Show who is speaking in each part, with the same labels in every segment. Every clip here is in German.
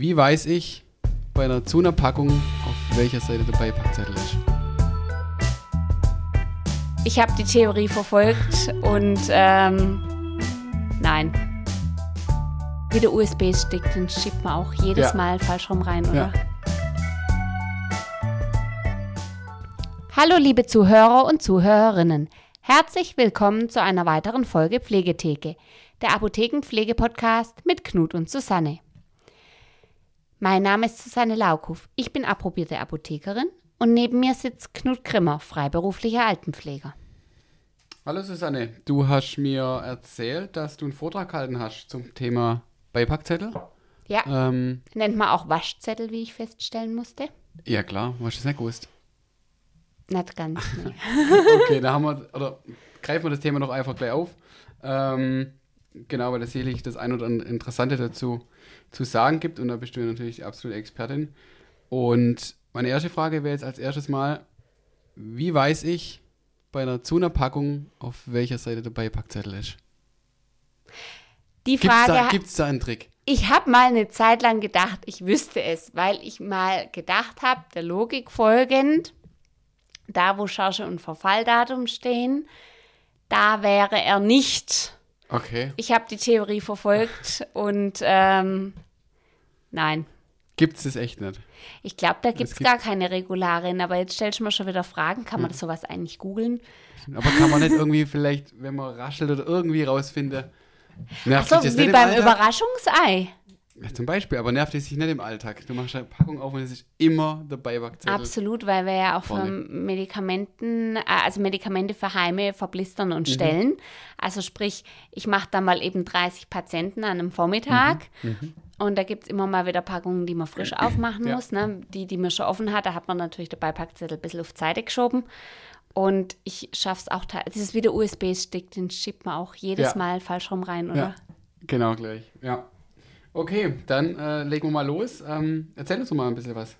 Speaker 1: Wie weiß ich bei einer zu einer Packung, auf welcher Seite der Beipackzettel ist?
Speaker 2: Ich habe die Theorie verfolgt und ähm, nein. Wie der USB-Stick, den schiebt man auch jedes
Speaker 1: Ja.
Speaker 2: Mal falsch rum rein, oder?
Speaker 1: Ja.
Speaker 2: Hallo liebe Zuhörer und Zuhörerinnen. Herzlich willkommen zu einer weiteren Folge Pflegetheke, der Apothekenpflege-Podcast mit Knut und Susanne. Mein Name ist Susanne Laukhoff. Ich bin approbierte Apothekerin und neben mir sitzt Knut Grimmer, freiberuflicher Altenpfleger.
Speaker 1: Hallo Susanne, du hast mir erzählt, dass du einen Vortrag gehalten hast zum Thema Beipackzettel.
Speaker 2: Ja,
Speaker 1: Ähm,
Speaker 2: nennt man auch Waschzettel, wie ich feststellen musste.
Speaker 1: ja klar, du das nicht gewusst?
Speaker 2: Nicht ganz. Nee.
Speaker 1: Okay, da haben wir, oder greifen wir das Thema noch einfach gleich auf. Ähm, genau, weil da sicherlich das ein oder andere Interessante dazu zu sagen gibt und da bist du natürlich die absolute Expertin. Und meine erste Frage wäre jetzt als erstes mal, wie weiß ich bei einer zu einer Packung, auf welcher Seite der Beipackzettel ist?
Speaker 2: Die
Speaker 1: Gibt es
Speaker 2: Frage,
Speaker 1: da, da einen Trick?
Speaker 2: ich habe mal eine Zeit lang gedacht, ich wüsste es, weil ich mal gedacht habe, der Logik folgend, da wo Charge und Verfalldatum stehen, da wäre er nicht.
Speaker 1: Okay.
Speaker 2: Ich habe die Theorie verfolgt und ähm, nein.
Speaker 1: Gibt es das echt nicht?
Speaker 2: Ich glaube, da gibt es gar keine Regularien, aber jetzt stellst du mir schon wieder Fragen. Kann man das sowas eigentlich googeln?
Speaker 1: Aber kann man nicht irgendwie vielleicht, wenn man raschelt oder irgendwie rausfindet, nervt
Speaker 2: So,
Speaker 1: dich das
Speaker 2: wie beim? Überraschungsei.
Speaker 1: Ja, zum Beispiel, aber nervt es sich nicht im Alltag. Du machst eine Packung auf und es ist immer der Beipackzettel.
Speaker 2: Absolut, weil wir ja auch für
Speaker 1: Vorne.
Speaker 2: Medikamenten, äh, also Medikamente für Heime verblistern
Speaker 1: Mhm.
Speaker 2: und stellen. Also sprich, ich mache da mal eben 30 Patienten an einem Vormittag. Und da gibt es immer mal wieder Packungen, die man frisch aufmachen
Speaker 1: Mhm. Ja.
Speaker 2: muss. Ne? Die, die man schon offen hat, da hat man natürlich den Beipackzettel ein bisschen auf die Seite geschoben. Und ich schaffe es auch, das ist wie der USB-Stick, den schiebt man auch jedes
Speaker 1: Ja.
Speaker 2: Mal falsch rum rein, oder?
Speaker 1: Genau gleich. Ja. Okay, dann äh, legen wir mal los. Ähm, erzähl uns doch mal ein bisschen was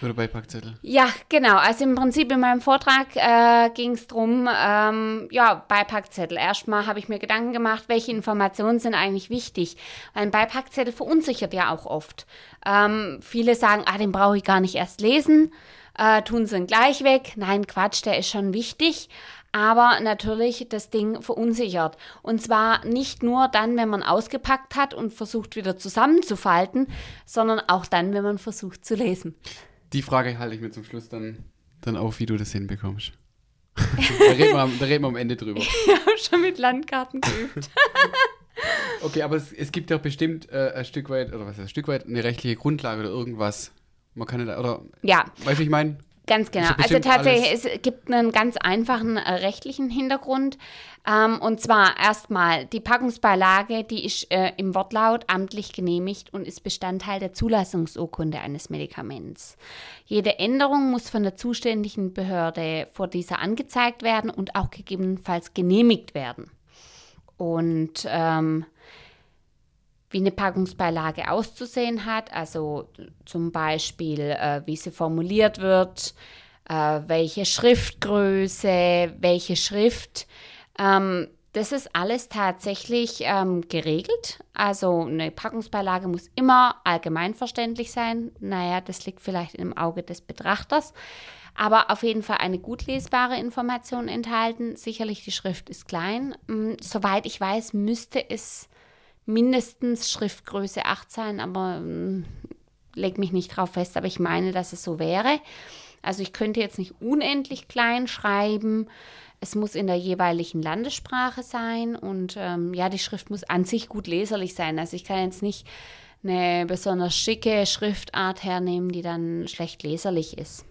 Speaker 1: den Beipackzettel.
Speaker 2: Ja, genau. Also im Prinzip in meinem Vortrag äh, ging es darum, ähm, ja, Beipackzettel. Erstmal habe ich mir Gedanken gemacht, welche Informationen sind eigentlich wichtig. Ein Beipackzettel verunsichert ja auch oft. Ähm, viele sagen, ah, den brauche ich gar nicht erst lesen, äh, tun sie ihn gleich weg. Nein, Quatsch, der ist schon wichtig. Aber natürlich das Ding verunsichert. Und zwar nicht nur dann, wenn man ausgepackt hat und versucht wieder zusammenzufalten, sondern auch dann, wenn man versucht zu lesen.
Speaker 1: Die Frage halte ich mir zum Schluss dann, dann auf, wie du das hinbekommst. da, reden wir, am- da reden wir am Ende drüber.
Speaker 2: Ich habe schon mit Landkarten geübt.
Speaker 1: Okay, aber es, es gibt ja bestimmt äh, ein Stück weit, oder was heißt ein Stück weit, eine rechtliche Grundlage oder irgendwas. Man kann nicht, oder,
Speaker 2: Ja,
Speaker 1: weißt du, ich meine?
Speaker 2: Ganz genau. Also tatsächlich,
Speaker 1: alles-
Speaker 2: es gibt einen ganz einfachen äh, rechtlichen Hintergrund. Ähm, und zwar erstmal, die Packungsbeilage, die ist äh, im Wortlaut amtlich genehmigt und ist Bestandteil der Zulassungsurkunde eines Medikaments. Jede Änderung muss von der zuständigen Behörde vor dieser angezeigt werden und auch gegebenenfalls genehmigt werden. Und ähm, wie eine Packungsbeilage auszusehen hat, also zum Beispiel, äh, wie sie formuliert wird, äh, welche Schriftgröße, welche Schrift. Ähm, das ist alles tatsächlich ähm, geregelt. Also eine Packungsbeilage muss immer allgemeinverständlich sein. Naja, das liegt vielleicht im Auge des Betrachters. Aber auf jeden Fall eine gut lesbare Information enthalten. Sicherlich die Schrift ist klein. Mm, Soweit ich weiß, müsste es mindestens Schriftgröße 8 sein, aber ähm, leg mich nicht drauf fest, aber ich meine, dass es so wäre. Also ich könnte jetzt nicht unendlich klein schreiben. Es muss in der jeweiligen Landessprache sein und ähm, ja, die Schrift muss an sich gut leserlich sein. Also ich kann jetzt nicht eine besonders schicke Schriftart hernehmen, die dann schlecht leserlich ist.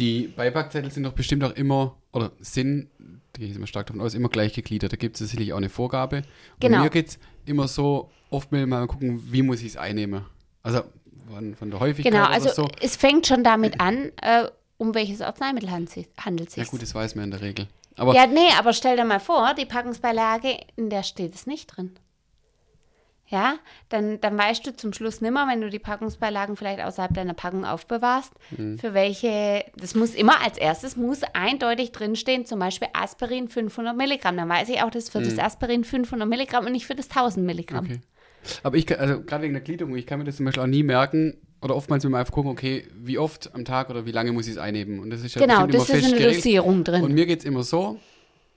Speaker 1: Die Beipackzettel sind doch bestimmt auch immer, oder sind, die gehe ich immer stark davon aus, immer gleich gegliedert. Da gibt es sicherlich auch eine Vorgabe. Und
Speaker 2: Genau.
Speaker 1: mir geht es immer so, oft will mal gucken, wie muss ich es einnehmen. Also von, von der Häufigkeit
Speaker 2: Genau, also
Speaker 1: so.
Speaker 2: es fängt schon damit an, äh, um welches Arzneimittel handelt sich- es
Speaker 1: Ja
Speaker 2: sich.
Speaker 1: gut, das weiß man in der Regel. Aber
Speaker 2: Ja, nee, aber stell dir mal vor, die Packungsbeilage, in der steht es nicht drin. Ja, dann, dann weißt du zum Schluss nimmer, wenn du die Packungsbeilagen vielleicht außerhalb deiner Packung aufbewahrst,
Speaker 1: Mhm.
Speaker 2: für welche, das muss immer als erstes, muss eindeutig drinstehen, zum Beispiel Aspirin 500 Milligramm. Dann weiß ich auch, das ist für das Aspirin 500 Milligramm und nicht für das 1000 Milligramm.
Speaker 1: Mhm. okay. Aber ich kann, also gerade wegen der Gliederung, ich kann mir das zum Beispiel auch nie merken, oder oftmals will man einfach gucken, okay, wie oft am Tag oder wie lange muss ich es einnehmen. Und das ist ja
Speaker 2: Genau, das
Speaker 1: immer
Speaker 2: ist eine. Dosierung drin.
Speaker 1: Und mir geht es immer so,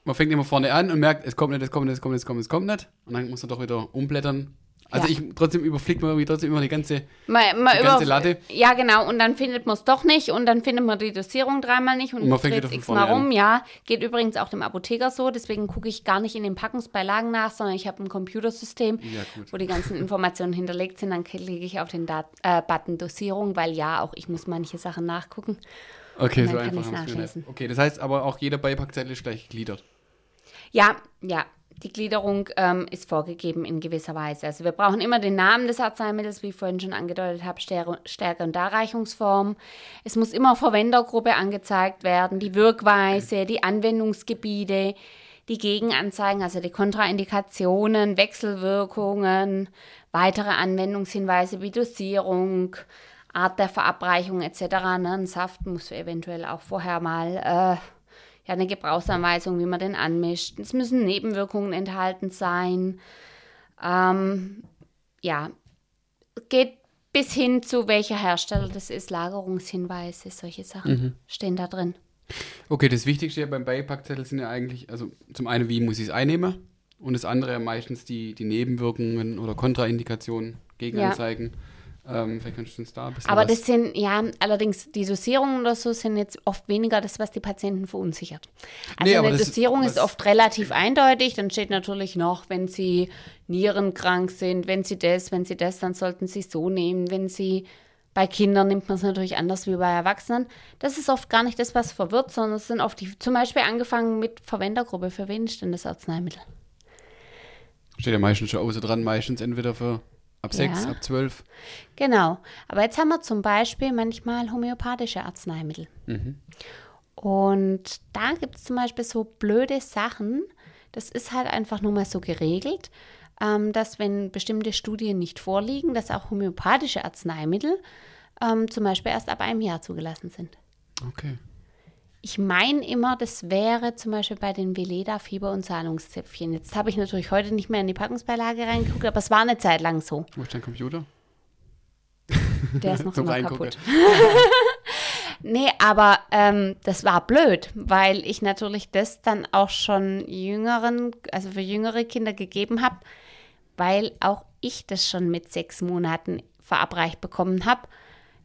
Speaker 1: man fängt immer vorne an und merkt, es kommt nicht, es kommt nicht, es kommt nicht, es kommt nicht, es kommt nicht. Und dann muss man doch wieder umblättern. Also
Speaker 2: Ja.
Speaker 1: ich trotzdem überfliegt man irgendwie trotzdem immer die ganze,
Speaker 2: Man, man
Speaker 1: Die ganze Latte.
Speaker 2: Ja, genau. Und dann findet man es doch nicht und dann findet man die Dosierung dreimal nicht und,
Speaker 1: Und man fängt
Speaker 2: x-mal rum. Ja, geht übrigens auch dem Apotheker so. Deswegen gucke ich gar nicht in den Packungsbeilagen nach, sondern ich habe ein Computersystem,
Speaker 1: Ja,
Speaker 2: wo die ganzen Informationen hinterlegt sind. Dann klicke ich auf den Dat äh, Button Dosierung, weil ja, auch ich muss manche Sachen nachgucken.
Speaker 1: okay, so einfach. Okay, das heißt aber auch jeder Beipackzettel ist gleich gegliedert.
Speaker 2: Ja, ja. Die Gliederung ähm, ist vorgegeben in gewisser Weise. Also wir brauchen immer den Namen des Arzneimittels, wie ich vorhin schon angedeutet habe, Stär- Stärke und Darreichungsform. Es muss immer Verwendergruppe angezeigt werden, die Wirkweise, die Anwendungsgebiete, die Gegenanzeigen, also die Kontraindikationen, Wechselwirkungen, weitere Anwendungshinweise wie Dosierung, Art der Verabreichung etc. Ne? Ein Saft muss eventuell auch vorher mal äh, ja, eine Gebrauchsanweisung, wie man den anmischt. Es müssen Nebenwirkungen enthalten sein. Ähm, ja, geht bis hin zu welcher Hersteller das ist, Lagerungshinweise, solche Sachen stehen da drin.
Speaker 1: Okay, das Wichtigste ja beim Beipackzettel sind ja eigentlich, also zum einen, wie muss ich es einnehmen und das andere meistens die, die Nebenwirkungen oder Kontraindikationen, Gegenanzeigen. Ähm, vielleicht kannst du uns da ein bisschen
Speaker 2: Aber das sind, ja, allerdings die Dosierungen oder so sind jetzt oft weniger das, was die Patienten verunsichert. Also
Speaker 1: Nee,
Speaker 2: eine Dosierung ist
Speaker 1: was-
Speaker 2: oft relativ eindeutig. Dann steht natürlich noch, wenn sie nierenkrank sind, wenn sie das, wenn sie das, dann sollten sie so nehmen. Wenn sie bei Kindern nimmt man es natürlich anders wie bei Erwachsenen. Das ist oft gar nicht das, was verwirrt, sondern es sind oft die, zum Beispiel angefangen mit Verwendergruppe. Für wen ist denn das Arzneimittel?
Speaker 1: Steht ja meistens schon außer dran, meistens entweder für ab 6,
Speaker 2: Ja.
Speaker 1: ab 12.
Speaker 2: Genau. Aber jetzt haben wir zum Beispiel manchmal homöopathische Arzneimittel. Und da gibt es zum Beispiel so blöde Sachen. Das ist halt einfach nur mal so geregelt, ähm, dass wenn bestimmte Studien nicht vorliegen, dass auch homöopathische Arzneimittel ähm, zum Beispiel erst ab einem Jahr zugelassen sind.
Speaker 1: Okay.
Speaker 2: Ich meine immer, das wäre zum Beispiel bei den Veleda Fieber- und Zahlungszäpfchen. Jetzt habe ich natürlich heute nicht mehr in die Packungsbeilage reingeguckt, aber es war eine Zeit lang so.
Speaker 1: Wo ist dein Computer?
Speaker 2: Der ist noch immer kaputt. Nee, aber ähm, das war blöd, weil ich natürlich das dann auch schon jüngeren, also für jüngere Kinder gegeben habe, weil auch ich das schon mit sechs Monaten verabreicht bekommen habe.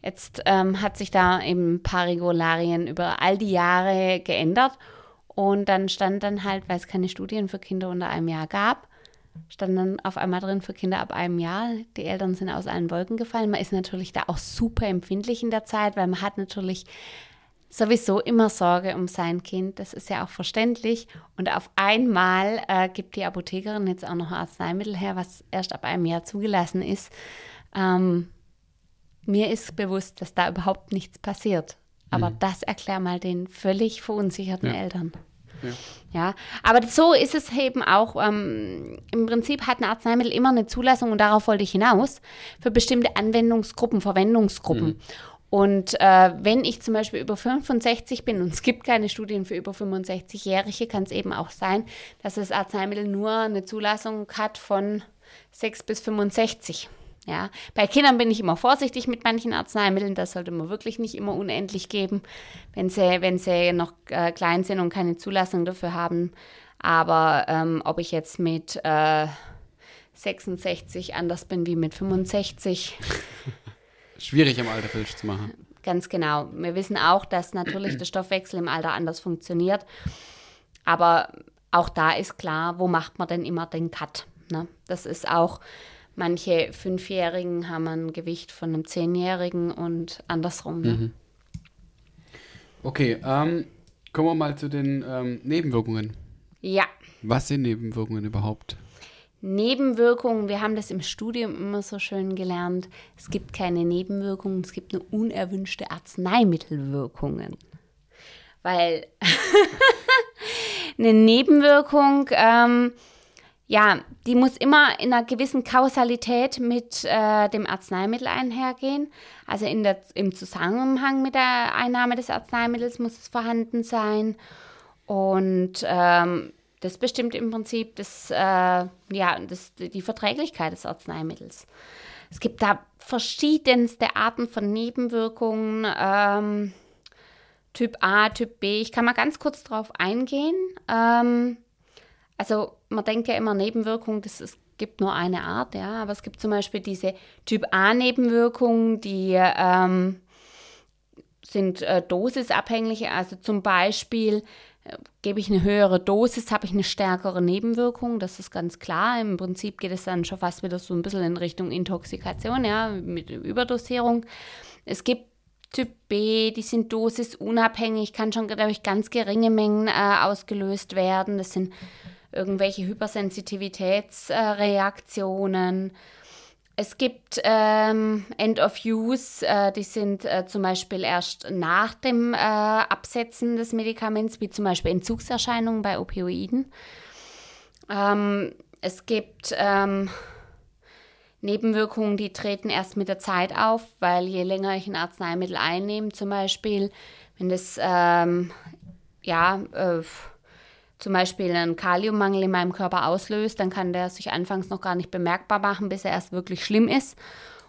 Speaker 2: Jetzt ähm, hat sich da eben ein paar Regularien über all die Jahre geändert und dann stand dann halt, weil es keine Studien für Kinder unter einem Jahr gab, stand dann auf einmal drin für Kinder ab einem Jahr. Die Eltern sind aus allen Wolken gefallen. Man ist natürlich da auch super empfindlich in der Zeit, weil man hat natürlich sowieso immer Sorge um sein Kind. Das ist ja auch verständlich. Und auf einmal äh, gibt die Apothekerin jetzt auch noch Arzneimittel her, was erst ab einem Jahr zugelassen ist. Ähm, mir ist bewusst, dass da überhaupt nichts passiert. Aber das erklär mal den völlig verunsicherten
Speaker 1: Ja.
Speaker 2: Eltern.
Speaker 1: Ja.
Speaker 2: Ja, aber so ist es eben auch. Ähm, Im Prinzip hat ein Arzneimittel immer eine Zulassung und darauf wollte ich hinaus für bestimmte Anwendungsgruppen, Verwendungsgruppen. Und äh, wenn ich zum Beispiel über 65 bin und es gibt keine Studien für über 65-Jährige, kann es eben auch sein, dass das Arzneimittel nur eine Zulassung hat von 6 bis 65. Ja, bei Kindern bin ich immer vorsichtig mit manchen Arzneimitteln. Das sollte man wirklich nicht immer unendlich geben, wenn sie, wenn sie noch äh, klein sind und keine Zulassung dafür haben. Aber ähm, ob ich jetzt mit äh, 66 anders bin wie mit 65,
Speaker 1: Schwierig im Alter Filch zu machen.
Speaker 2: ganz genau. Wir wissen auch, dass natürlich der Stoffwechsel im Alter anders funktioniert. Aber auch da ist klar, wo macht man denn immer den Cut? Ne? Das ist auch, manche Fünfjährigen haben ein Gewicht von einem Zehnjährigen und andersrum. Ne?
Speaker 1: Okay, ähm, kommen wir mal zu den ähm, Nebenwirkungen.
Speaker 2: Ja,
Speaker 1: Was sind Nebenwirkungen überhaupt?
Speaker 2: Nebenwirkungen, wir haben das im Studium immer so schön gelernt. Es gibt keine Nebenwirkungen, es gibt nur unerwünschte Arzneimittelwirkungen. Weil eine Nebenwirkung, ähm, ja, die muss immer in einer gewissen Kausalität mit äh, dem Arzneimittel einhergehen. Also in der, im Zusammenhang mit der Einnahme des Arzneimittels muss es vorhanden sein. Und ähm, das bestimmt im Prinzip das, äh, ja, das, die Verträglichkeit des Arzneimittels. Es gibt da verschiedenste Arten von Nebenwirkungen. Ähm, Typ A, Typ B. Ich kann mal ganz kurz drauf eingehen. Ähm, also man denkt ja immer Nebenwirkungen, das, es gibt nur eine Art, ja, aber es gibt zum Beispiel diese Typ A-Nebenwirkungen, die ähm, sind äh, dosisabhängig. Also zum Beispiel äh, gebe ich eine höhere Dosis, habe ich eine stärkere Nebenwirkung. Das ist ganz klar. Im Prinzip geht es dann schon fast wieder so ein bisschen in Richtung Intoxikation, ja, mit Überdosierung. Es gibt Typ B, die sind dosisunabhängig, kann schon durch ganz geringe Mengen äh, ausgelöst werden. Das sind irgendwelche Hypersensitivitätsreaktionen. Es gibt ähm, End of Use, äh, die sind äh, zum Beispiel erst nach dem äh, Absetzen des Medikaments, wie zum Beispiel Entzugserscheinungen bei Opioiden. Ähm, es gibt ähm, Nebenwirkungen, die treten erst mit der Zeit auf, weil je länger ich ein Arzneimittel einnehme, zum Beispiel, wenn das ähm, ja äh, zum Beispiel einen Kaliummangel in meinem Körper auslöst, dann kann der sich anfangs noch gar nicht bemerkbar machen, bis er erst wirklich schlimm ist.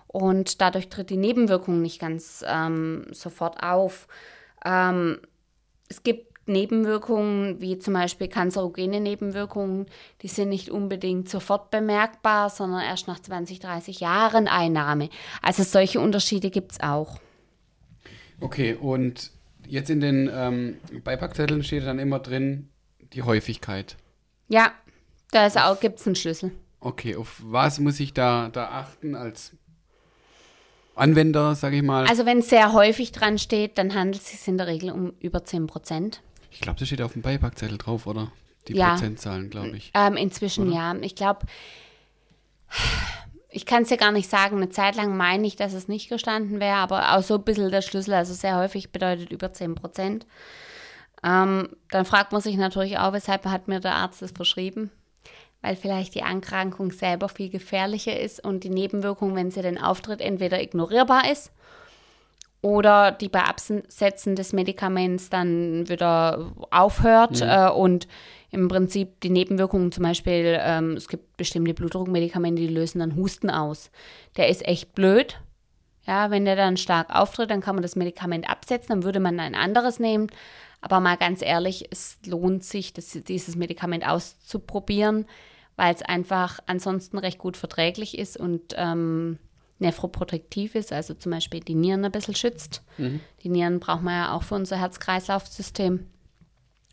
Speaker 2: Und dadurch tritt die Nebenwirkung nicht ganz ähm, sofort auf. Ähm, es gibt Nebenwirkungen, wie zum Beispiel kanzerogene Nebenwirkungen, die sind nicht unbedingt sofort bemerkbar, sondern erst nach 20, 30 Jahren Einnahme. Also solche Unterschiede gibt es auch.
Speaker 1: Okay, und jetzt in den ähm, Beipackzetteln steht dann immer drin, die Häufigkeit.
Speaker 2: Ja, da gibt es einen Schlüssel.
Speaker 1: Okay, auf was muss ich da, da achten als Anwender, sage ich mal?
Speaker 2: Also wenn es sehr häufig dran steht, dann handelt es sich in der Regel um über 10 Prozent.
Speaker 1: Ich glaube, das steht auf dem Beipackzettel drauf, oder? Die ja. Prozentzahlen, glaube ich.
Speaker 2: Ähm, inzwischen oder? ja. Ich glaube, ich kann es ja gar nicht sagen. Eine Zeit lang meine ich, dass es nicht gestanden wäre, aber auch so ein bisschen der Schlüssel, also sehr häufig bedeutet über 10 Prozent. Ähm, dann fragt man sich natürlich auch, weshalb hat mir der Arzt das verschrieben? Weil vielleicht die Erkrankung selber viel gefährlicher ist und die Nebenwirkung, wenn sie denn auftritt, entweder ignorierbar ist oder die bei Absetzen des Medikaments dann wieder aufhört mhm. äh, und im Prinzip die Nebenwirkungen zum Beispiel, ähm, es gibt bestimmte Blutdruckmedikamente, die lösen dann Husten aus. Der ist echt blöd. Ja, wenn der dann stark auftritt, dann kann man das Medikament absetzen, dann würde man ein anderes nehmen. Aber mal ganz ehrlich, es lohnt sich, das, dieses Medikament auszuprobieren, weil es einfach ansonsten recht gut verträglich ist und ähm, nephroprotektiv ist, also zum Beispiel die Nieren ein bisschen schützt. Mhm. Die Nieren braucht man ja auch für unser Herz-Kreislauf-System.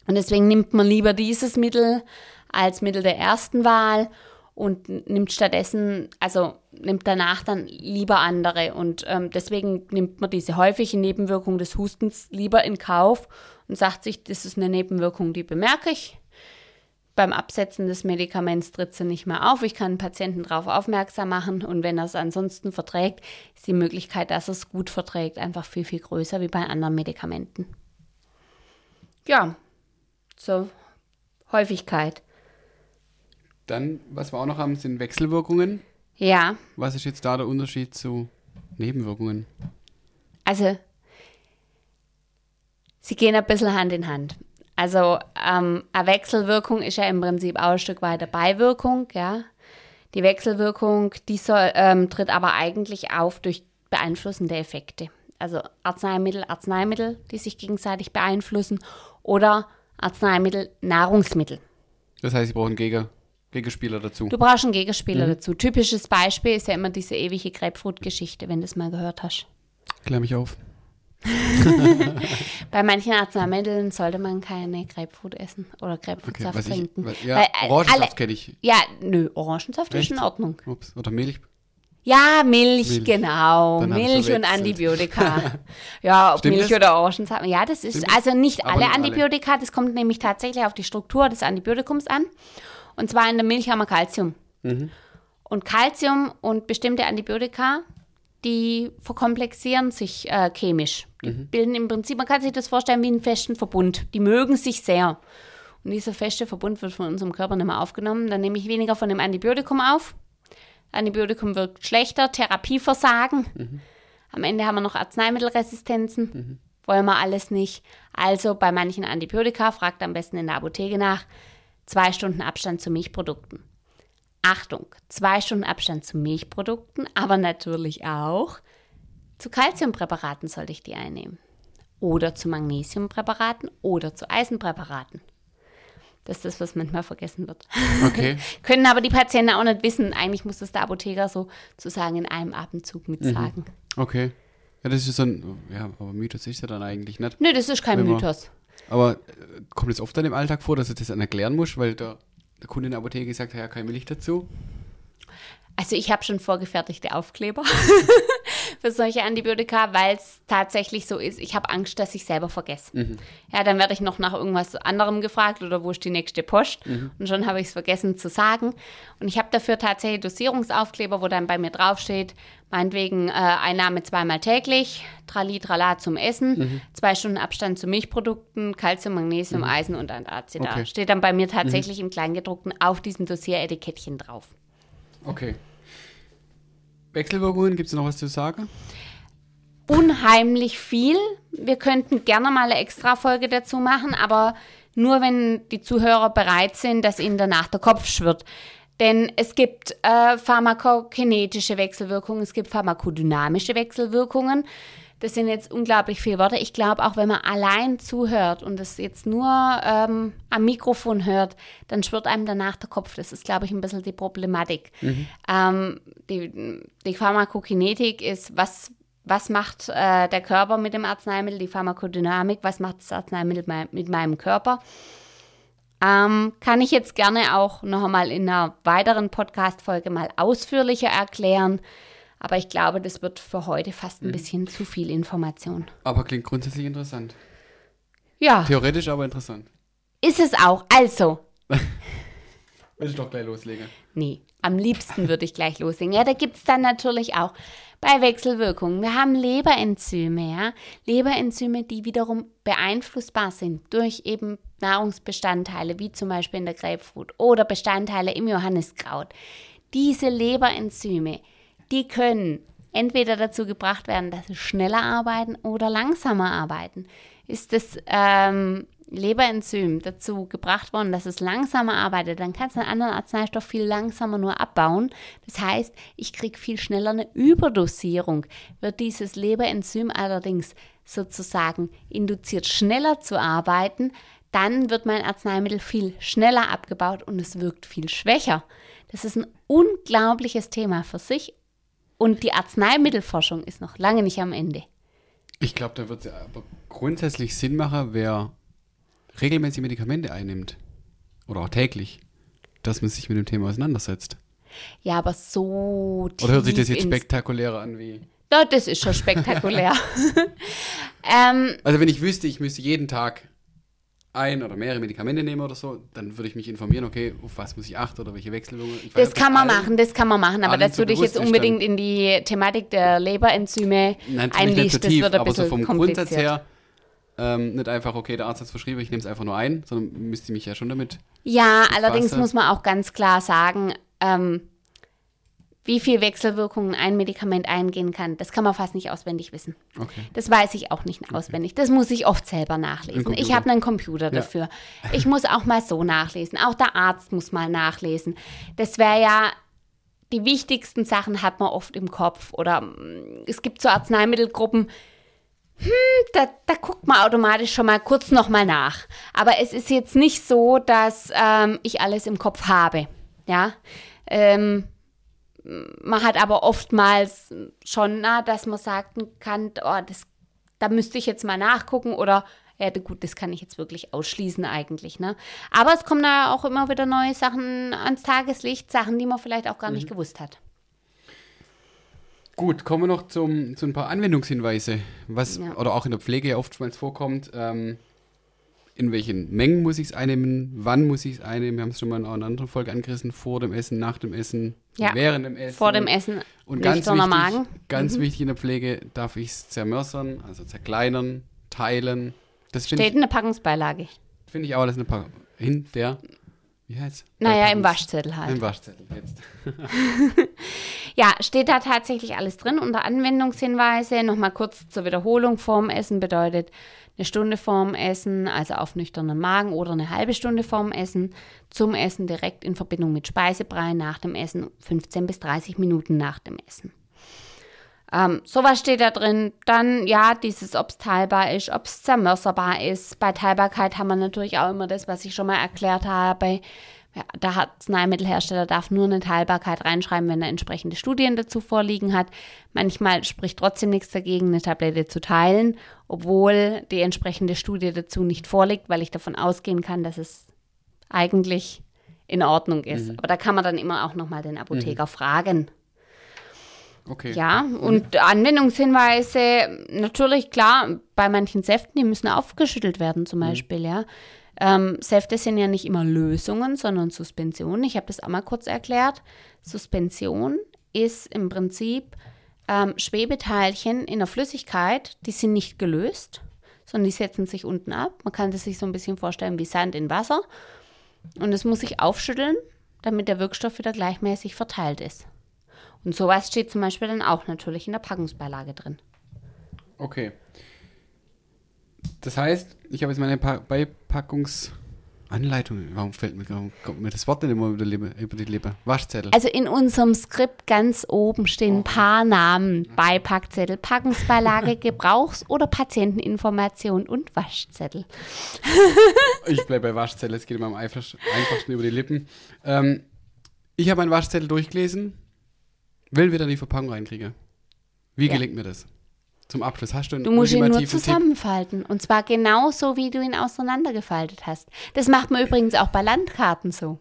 Speaker 2: Und deswegen nimmt man lieber dieses Mittel als Mittel der ersten Wahl und nimmt stattdessen, also nimmt danach dann lieber andere. Und ähm, deswegen nimmt man diese häufige Nebenwirkung des Hustens lieber in Kauf und sagt sich, das ist eine Nebenwirkung, die bemerke ich. Beim Absetzen des Medikaments tritt sie nicht mehr auf. Ich kann den Patienten darauf aufmerksam machen und wenn er es ansonsten verträgt, ist die Möglichkeit, dass er es gut verträgt, einfach viel, viel größer wie bei anderen Medikamenten. Ja, zur Häufigkeit.
Speaker 1: Dann, was wir auch noch haben, sind Wechselwirkungen.
Speaker 2: Ja.
Speaker 1: Was ist jetzt da der Unterschied zu Nebenwirkungen?
Speaker 2: Also sie gehen ein bisschen Hand in Hand. Also ähm, eine Wechselwirkung ist ja im Prinzip auch ein Stück weit eine Beiwirkung, ja. Die Wechselwirkung, die soll, ähm, tritt aber eigentlich auf durch beeinflussende Effekte. Also Arzneimittel, Arzneimittel, die sich gegenseitig beeinflussen oder Arzneimittel, Nahrungsmittel.
Speaker 1: Das heißt, Sie brauchen Gegen Gegenspieler dazu.
Speaker 2: Du brauchst einen Gegenspieler mhm. dazu. Typisches Beispiel ist ja immer diese ewige Grapefruit-Geschichte, wenn du es mal gehört hast.
Speaker 1: Klär mich auf.
Speaker 2: Bei manchen Arzneimitteln sollte man keine Grapefruit essen oder Grapefruitsaft okay, trinken.
Speaker 1: Ich, ja, Weil, äh, Orangensaft kenne ich.
Speaker 2: Ja, nö, Orangensaft Echt? ist in Ordnung.
Speaker 1: Ups, oder Milch.
Speaker 2: Ja, Milch, Milch. genau. Dann Milch und Antibiotika. ja, ob Stimmt Milch das? oder Orangensaft. Ja, das ist Stimmt also nicht alle nicht Antibiotika. Alle. Das kommt nämlich tatsächlich auf die Struktur des Antibiotikums an. Und zwar in der Milch haben wir Kalzium. Mhm. Und Kalzium und bestimmte Antibiotika die verkomplexieren sich äh, chemisch. Die mhm. bilden im Prinzip, man kann sich das vorstellen wie einen festen Verbund. Die mögen sich sehr. Und dieser feste Verbund wird von unserem Körper nicht mehr aufgenommen. Dann nehme ich weniger von dem Antibiotikum auf. Antibiotikum wirkt schlechter, Therapieversagen. Mhm. Am Ende haben wir noch Arzneimittelresistenzen. Mhm. Wollen wir alles nicht. Also bei manchen Antibiotika, fragt am besten in der Apotheke nach, zwei Stunden Abstand zu Milchprodukten. Achtung, zwei Stunden Abstand zu Milchprodukten, aber natürlich auch zu Kalziumpräparaten sollte ich die einnehmen. Oder zu Magnesiumpräparaten oder zu Eisenpräparaten. Das ist das, was manchmal vergessen wird.
Speaker 1: Okay.
Speaker 2: Können aber die Patienten auch nicht wissen. Eigentlich muss das der Apotheker sozusagen in einem Atemzug mit sagen.
Speaker 1: Okay. Ja, das ist so ein, ja, aber Mythos ist ja dann eigentlich nicht.
Speaker 2: Nö, das ist kein Mythos.
Speaker 1: Aber äh, kommt es oft dann im Alltag vor, dass du das dann erklären musst, weil der, der Kunde in der Apotheke sagt, ja, keine Milch dazu?
Speaker 2: Also ich habe schon vorgefertigte Aufkleber für solche Antibiotika, weil es tatsächlich so ist. Ich habe Angst, dass ich selber vergesse. Ja, dann werde ich noch nach irgendwas anderem gefragt oder wo ist die nächste Post und schon habe ich es vergessen zu sagen. Und ich habe dafür tatsächlich Dosierungsaufkleber, wo dann bei mir draufsteht, meinetwegen äh, Einnahme zweimal täglich, Trali, Trala zum Essen, zwei Stunden Abstand zu Milchprodukten, Calcium, Magnesium, Eisen und Antazida.
Speaker 1: Okay.
Speaker 2: Steht dann bei mir tatsächlich im Kleingedruckten auf diesem Dossieretikettchen drauf.
Speaker 1: Okay. Wechselwirkungen, gibt es noch was zu sagen?
Speaker 2: unheimlich viel. Wir könnten gerne mal eine Extra-Folge dazu machen, aber nur wenn die Zuhörer bereit sind, dass ihnen danach der Kopf schwirrt. Denn es gibt äh, pharmakokinetische Wechselwirkungen, es gibt pharmakodynamische Wechselwirkungen. Das sind jetzt unglaublich viele Worte. Ich glaube, auch wenn man allein zuhört und das jetzt nur ähm, am Mikrofon hört, dann schwirrt einem danach der Kopf. Das ist, glaube ich, ein bisschen die Problematik. Ähm, die, die Pharmakokinetik ist, was, was macht äh, der Körper mit dem Arzneimittel, die Pharmakodynamik, was macht das Arzneimittel mit meinem Körper. Ähm, kann ich jetzt gerne auch noch einmal in einer weiteren Podcast-Folge mal ausführlicher erklären. Aber ich glaube, das wird für heute fast ein bisschen zu viel Information.
Speaker 1: Aber klingt grundsätzlich interessant.
Speaker 2: Ja,
Speaker 1: Theoretisch aber interessant.
Speaker 2: ist es auch. Also,
Speaker 1: Will ich doch gleich loslegen.
Speaker 2: Nee, am liebsten würde ich gleich loslegen. Ja, da gibt es dann natürlich auch bei Wechselwirkungen. Wir haben Leberenzyme, ja. Leberenzyme, die wiederum beeinflussbar sind durch eben Nahrungsbestandteile, wie zum Beispiel in der Grapefruit oder Bestandteile im Johanniskraut. Diese Leberenzyme, die können entweder dazu gebracht werden, dass sie schneller arbeiten oder langsamer arbeiten. Ist das ähm, Leberenzym dazu gebracht worden, dass es langsamer arbeitet, dann kannst du einen anderen Arzneistoff viel langsamer nur abbauen. Das heißt, ich kriege viel schneller eine Überdosierung. Wird dieses Leberenzym allerdings sozusagen induziert, schneller zu arbeiten, dann wird mein Arzneimittel viel schneller abgebaut und es wirkt viel schwächer. Das ist ein unglaubliches Thema für sich und die Arzneimittelforschung ist noch lange nicht am Ende.
Speaker 1: Ich glaube, da wird es aber grundsätzlich Sinn machen, wer regelmäßig Medikamente einnimmt oder auch täglich, dass man sich mit dem Thema auseinandersetzt.
Speaker 2: Ja, aber so tief
Speaker 1: Oder hört sich das jetzt spektakulärer an wie.
Speaker 2: Ja, das ist schon spektakulär. ähm,
Speaker 1: Also wenn ich wüsste, ich müsste jeden Tag ein oder mehrere Medikamente nehmen oder so, dann würde ich mich informieren, okay, auf was muss ich achten oder welche Wechselwirkungen. Ich
Speaker 2: das kann man machen, das kann man machen, aber dass
Speaker 1: so
Speaker 2: du dich jetzt unbedingt in die Thematik der Leberenzyme
Speaker 1: so
Speaker 2: einliest, das wird ein
Speaker 1: aber so
Speaker 2: bisschen
Speaker 1: vom
Speaker 2: kompliziert.
Speaker 1: Grundsatz her ähm, nicht einfach, okay, der Arzt hat es verschrieben, ich nehme es einfach nur ein, sondern müsste mich ja schon damit.
Speaker 2: Ja, allerdings muss man auch ganz klar sagen, ähm, wie viel Wechselwirkungen ein Medikament eingehen kann, das kann man fast nicht auswendig wissen.
Speaker 1: Okay.
Speaker 2: Das weiß ich auch nicht auswendig. Das muss ich oft selber nachlesen. Ich habe einen Computer
Speaker 1: Ja.
Speaker 2: dafür. Ich muss auch mal so nachlesen. Auch der Arzt muss mal nachlesen. Das wäre ja, die wichtigsten Sachen hat man oft im Kopf. Oder mm, es gibt so Arzneimittelgruppen, hm, da, da guckt man automatisch schon mal kurz nochmal nach. Aber es ist jetzt nicht so, dass ähm, ich alles im Kopf habe. Ja. Ähm, man hat aber oftmals schon, na, dass man sagen kann, oh, das, da müsste ich jetzt mal nachgucken oder ja, gut, das kann ich jetzt wirklich ausschließen eigentlich, ne? Aber es kommen da auch immer wieder neue Sachen ans Tageslicht, Sachen, die man vielleicht auch gar nicht gewusst hat.
Speaker 1: Gut, kommen wir noch zum, zu ein paar Anwendungshinweise, was
Speaker 2: Ja.
Speaker 1: oder auch in der Pflege ja oftmals vorkommt. Ähm, in welchen Mengen muss ich es einnehmen? Wann muss ich es einnehmen? Wir haben es schon mal in einer anderen Folge angerissen. Vor dem Essen, nach dem Essen,
Speaker 2: Ja.
Speaker 1: während dem Essen.
Speaker 2: Vor dem Essen
Speaker 1: Und ganz wichtig,
Speaker 2: Magen.
Speaker 1: ganz
Speaker 2: Mhm.
Speaker 1: wichtig in der Pflege, darf ich es zermörsern, also zerkleinern, teilen. Das finde
Speaker 2: Steht
Speaker 1: ich,
Speaker 2: in der Packungsbeilage.
Speaker 1: find ich auch, das ist eine paar hin der, wie heißt
Speaker 2: Naja, im Waschzettel halt.
Speaker 1: Im Waschzettel jetzt.
Speaker 2: Ja, steht da tatsächlich alles drin unter Anwendungshinweise. Nochmal kurz zur Wiederholung. Vorm Essen bedeutet eine Stunde vorm Essen, also auf nüchternen Magen oder eine halbe Stunde vorm Essen. Zum Essen direkt in Verbindung mit Speisebrei nach dem Essen, 15 bis 30 Minuten nach dem Essen. Ähm, sowas steht da drin. Dann, ja, dieses, ob es teilbar ist, ob es zermörserbar ist. Bei Teilbarkeit haben wir natürlich auch immer das, was ich schon mal erklärt habe. Ja, der Arzneimittelhersteller darf nur eine Teilbarkeit reinschreiben, wenn er entsprechende Studien dazu vorliegen hat. Manchmal spricht trotzdem nichts dagegen, eine Tablette zu teilen, obwohl die entsprechende Studie dazu nicht vorliegt, weil ich davon ausgehen kann, dass es eigentlich in Ordnung ist. Mhm. Aber da kann man dann immer auch nochmal den Apotheker mhm. fragen.
Speaker 1: Okay.
Speaker 2: Ja, und Anwendungshinweise, natürlich klar, bei manchen Säften, die müssen aufgeschüttelt werden zum mhm. Beispiel, ja. Ähm, Säfte sind ja nicht immer Lösungen, sondern Suspensionen. Ich habe das auch mal kurz erklärt. Suspension ist im Prinzip ähm, Schwebeteilchen in der Flüssigkeit, die sind nicht gelöst, sondern die setzen sich unten ab. Man kann das sich so ein bisschen vorstellen wie Sand in Wasser. Und es muss sich aufschütteln, damit der Wirkstoff wieder gleichmäßig verteilt ist. Und sowas steht zum Beispiel dann auch natürlich in der Packungsbeilage drin.
Speaker 1: Okay. Das heißt, ich habe jetzt meine pa Beipackungs-Anleitung. Warum fällt mir, warum kommt mir das Wort denn immer über die, Lippe, über die Lippe? Waschzettel.
Speaker 2: Also in unserem Skript ganz oben stehen ein paar Namen. Beipackzettel, Packungsbeilage, Gebrauchs- oder Patienteninformation und Waschzettel.
Speaker 1: ich bleibe bei Waschzettel, es geht immer am einfachsten über die Lippen. Ähm, ich habe einen Waschzettel durchgelesen Will wieder die Verpackung reinkriege. Wie ja. gelingt mir das? Zum Abschluss hast du einen
Speaker 2: Du musst ihn nur zusammenfalten. Tipp? Und zwar genauso, wie du ihn auseinandergefaltet hast. Das macht man übrigens auch bei Landkarten so.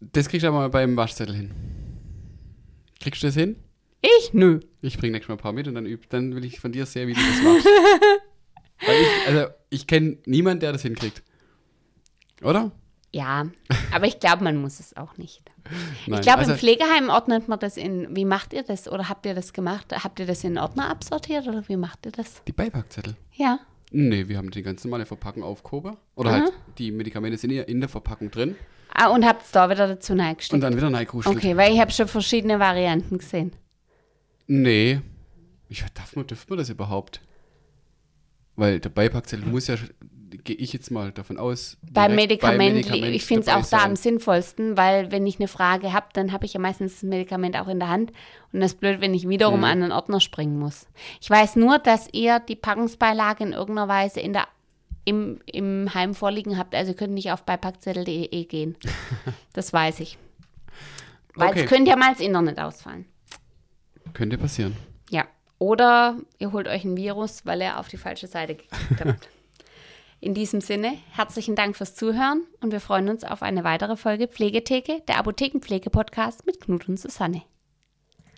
Speaker 1: Das kriegst du aber beim Waschzettel hin. Kriegst du das hin?
Speaker 2: Ich? Nö.
Speaker 1: Ich bringe nächstes Mal ein paar mit und dann, üb, dann will ich von dir sehen, wie du das machst. Weil ich, also, ich kenne niemanden, der das hinkriegt. Oder?
Speaker 2: Ja, aber ich glaube, man muss es auch nicht. Nein, ich glaube, also, im Pflegeheim ordnet man das in. Wie macht ihr das? Oder habt ihr das gemacht? Habt ihr das in Ordner absortiert oder wie macht ihr das?
Speaker 1: Die Beipackzettel?
Speaker 2: Ja.
Speaker 1: Nee, wir haben die ganz normale Verpackung aufgehoben. Oder mhm. halt, die Medikamente sind ja in der Verpackung drin.
Speaker 2: Ah, und habt es da wieder dazu neigestellt?
Speaker 1: Und dann wieder neigekuschelt.
Speaker 2: Okay, weil ich habe schon verschiedene Varianten gesehen.
Speaker 1: Nee. Ich, darf man, dürfen wir das überhaupt? Weil der Beipackzettel muss ja gehe ich jetzt mal davon aus.
Speaker 2: Beim Medikament, bei Medikament ich finde es auch sein. da am sinnvollsten, weil wenn ich eine Frage habe, dann habe ich ja meistens das Medikament auch in der Hand und das ist blöd, wenn ich wiederum mhm. an einen Ordner springen muss. Ich weiß nur, dass ihr die Packungsbeilage in irgendeiner Weise in der, im, im Heim vorliegen habt, also ihr könnt nicht auf beipackzettel.de gehen. das weiß ich. Weil okay. es könnte ja mal das Internet ausfallen.
Speaker 1: Könnte passieren.
Speaker 2: Ja. Oder ihr holt euch ein Virus, weil er auf die falsche Seite geklickt hat. In diesem Sinne, herzlichen Dank fürs Zuhören und wir freuen uns auf eine weitere Folge Pflegetheke, der Apothekenpflege-Podcast mit Knut und Susanne.